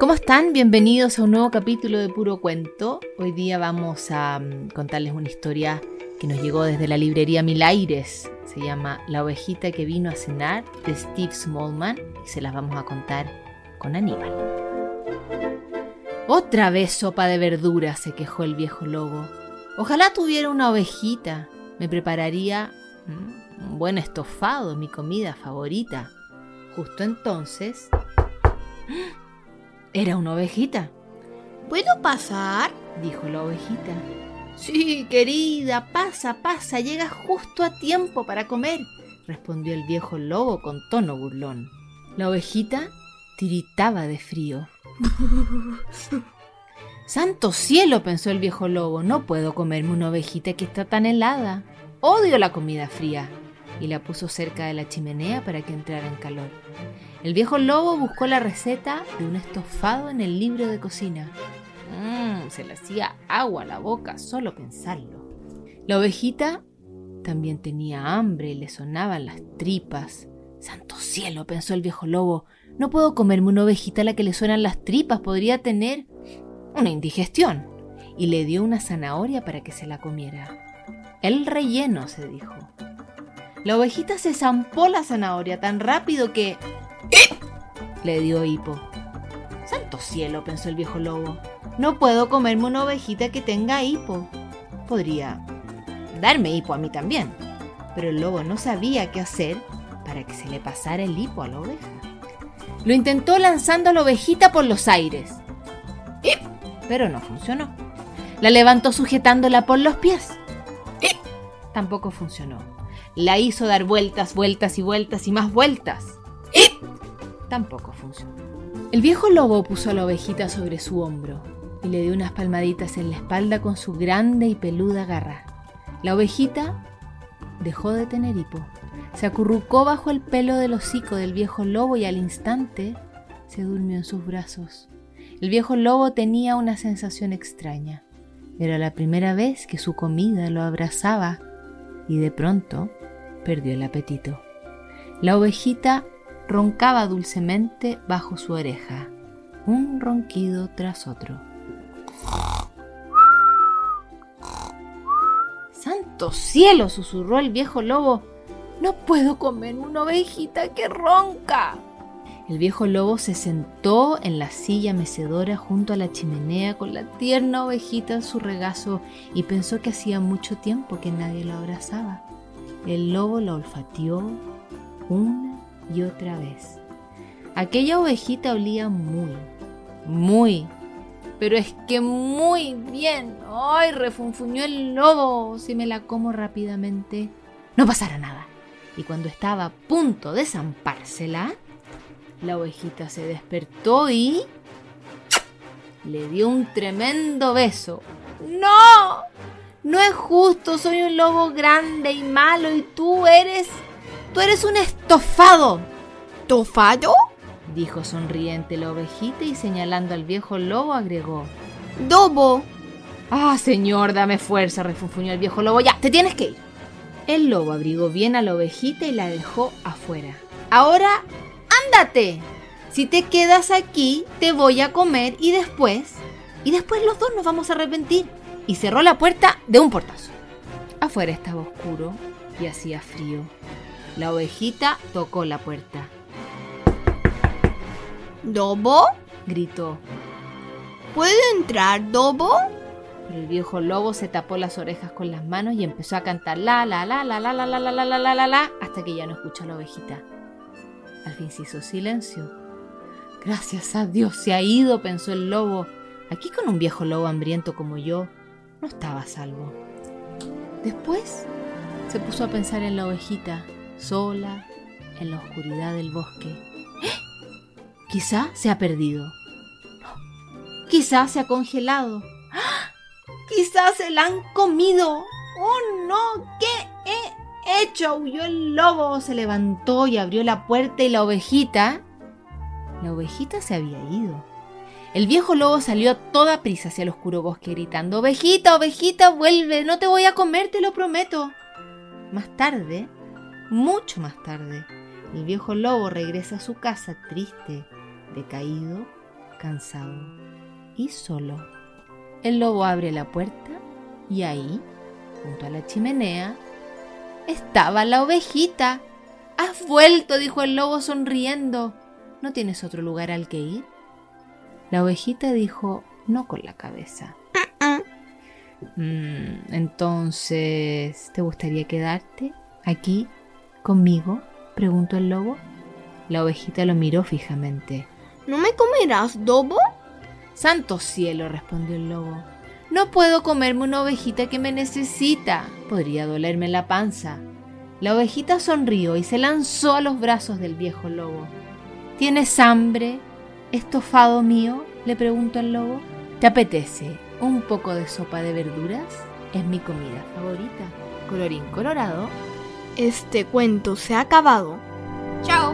¿Cómo están? Bienvenidos a un nuevo capítulo de Puro Cuento. Hoy día vamos a mm, contarles una historia que nos llegó desde la librería Milaires. Se llama La ovejita que vino a cenar de Steve Smallman y se las vamos a contar con Aníbal. Otra vez sopa de verduras, se quejó el viejo lobo. Ojalá tuviera una ovejita. Me prepararía mm, un buen estofado, mi comida favorita. Justo entonces... Era una ovejita. ¿Puedo pasar? dijo la ovejita. Sí, querida, pasa, pasa, llegas justo a tiempo para comer, respondió el viejo lobo con tono burlón. La ovejita tiritaba de frío. Santo cielo, pensó el viejo lobo, no puedo comerme una ovejita que está tan helada. Odio la comida fría. Y la puso cerca de la chimenea para que entrara en calor. El viejo lobo buscó la receta de un estofado en el libro de cocina. Mmm, se le hacía agua a la boca solo pensarlo. La ovejita también tenía hambre y le sonaban las tripas. Santo cielo, pensó el viejo lobo, no puedo comerme una ovejita a la que le suenan las tripas, podría tener una indigestión. Y le dio una zanahoria para que se la comiera. El relleno, se dijo. La ovejita se zampó la zanahoria tan rápido que le dio hipo. Santo cielo, pensó el viejo lobo. No puedo comerme una ovejita que tenga hipo. Podría darme hipo a mí también. Pero el lobo no sabía qué hacer para que se le pasara el hipo a la oveja. Lo intentó lanzando a la ovejita por los aires. Pero no funcionó. La levantó sujetándola por los pies. Tampoco funcionó. La hizo dar vueltas, vueltas y vueltas y más vueltas tampoco funcionó. El viejo lobo puso a la ovejita sobre su hombro y le dio unas palmaditas en la espalda con su grande y peluda garra. La ovejita dejó de tener hipo. Se acurrucó bajo el pelo del hocico del viejo lobo y al instante se durmió en sus brazos. El viejo lobo tenía una sensación extraña. Era la primera vez que su comida lo abrazaba y de pronto perdió el apetito. La ovejita roncaba dulcemente bajo su oreja, un ronquido tras otro. ¡Santo cielo! susurró el viejo lobo. No puedo comer una ovejita que ronca. El viejo lobo se sentó en la silla mecedora junto a la chimenea con la tierna ovejita en su regazo y pensó que hacía mucho tiempo que nadie lo abrazaba. El lobo la olfateó una y otra vez. Aquella ovejita olía muy, muy, pero es que muy bien. ¡Ay! refunfuñó el lobo. Si me la como rápidamente, no pasará nada. Y cuando estaba a punto de zampársela, la ovejita se despertó y le dio un tremendo beso. ¡No! No es justo, soy un lobo grande y malo y tú eres Tú eres un estofado. ¿Tofado? dijo sonriente la ovejita y señalando al viejo lobo agregó. Dobo. Ah, señor, dame fuerza, refunfuñó el viejo lobo. Ya, te tienes que ir. El lobo abrigó bien a la ovejita y la dejó afuera. Ahora, ándate. Si te quedas aquí, te voy a comer y después... Y después los dos nos vamos a arrepentir. Y cerró la puerta de un portazo. Afuera estaba oscuro y hacía frío. La ovejita tocó la puerta. ¿Dobo? gritó. ¿Puedo entrar, Dobo? Pero el viejo lobo se tapó las orejas con las manos y empezó a cantar la la la la la la la la la la la la la hasta que ya no escuchó a la ovejita. Al fin se hizo silencio. Gracias a Dios se ha ido, pensó el lobo. Aquí con un viejo lobo hambriento como yo, no estaba a salvo. Después se puso a pensar en la ovejita sola en la oscuridad del bosque. ¡Eh! Quizá se ha perdido. Quizá se ha congelado. ¡Ah! Quizá se la han comido. ¡Oh no! ¿Qué he hecho? Huyó el lobo. Se levantó y abrió la puerta y la ovejita... La ovejita se había ido. El viejo lobo salió a toda prisa hacia el oscuro bosque gritando, Ovejita, ovejita, vuelve, no te voy a comer, te lo prometo. Más tarde, mucho más tarde, el viejo lobo regresa a su casa triste, decaído cansado y solo. El lobo abre la puerta y ahí, junto a la chimenea, estaba la ovejita. Has vuelto, dijo el lobo sonriendo. ¿No tienes otro lugar al que ir? La ovejita dijo, no con la cabeza. Mm, entonces, ¿te gustaría quedarte aquí conmigo? preguntó el lobo. La ovejita lo miró fijamente. ¿No me comerás, Dobo? Santo cielo, respondió el lobo. No puedo comerme una ovejita que me necesita. Podría dolerme la panza. La ovejita sonrió y se lanzó a los brazos del viejo lobo. ¿Tienes hambre, estofado mío? le preguntó el lobo. ¿Te apetece un poco de sopa de verduras? Es mi comida favorita. Colorín colorado. Este cuento se ha acabado. Chao.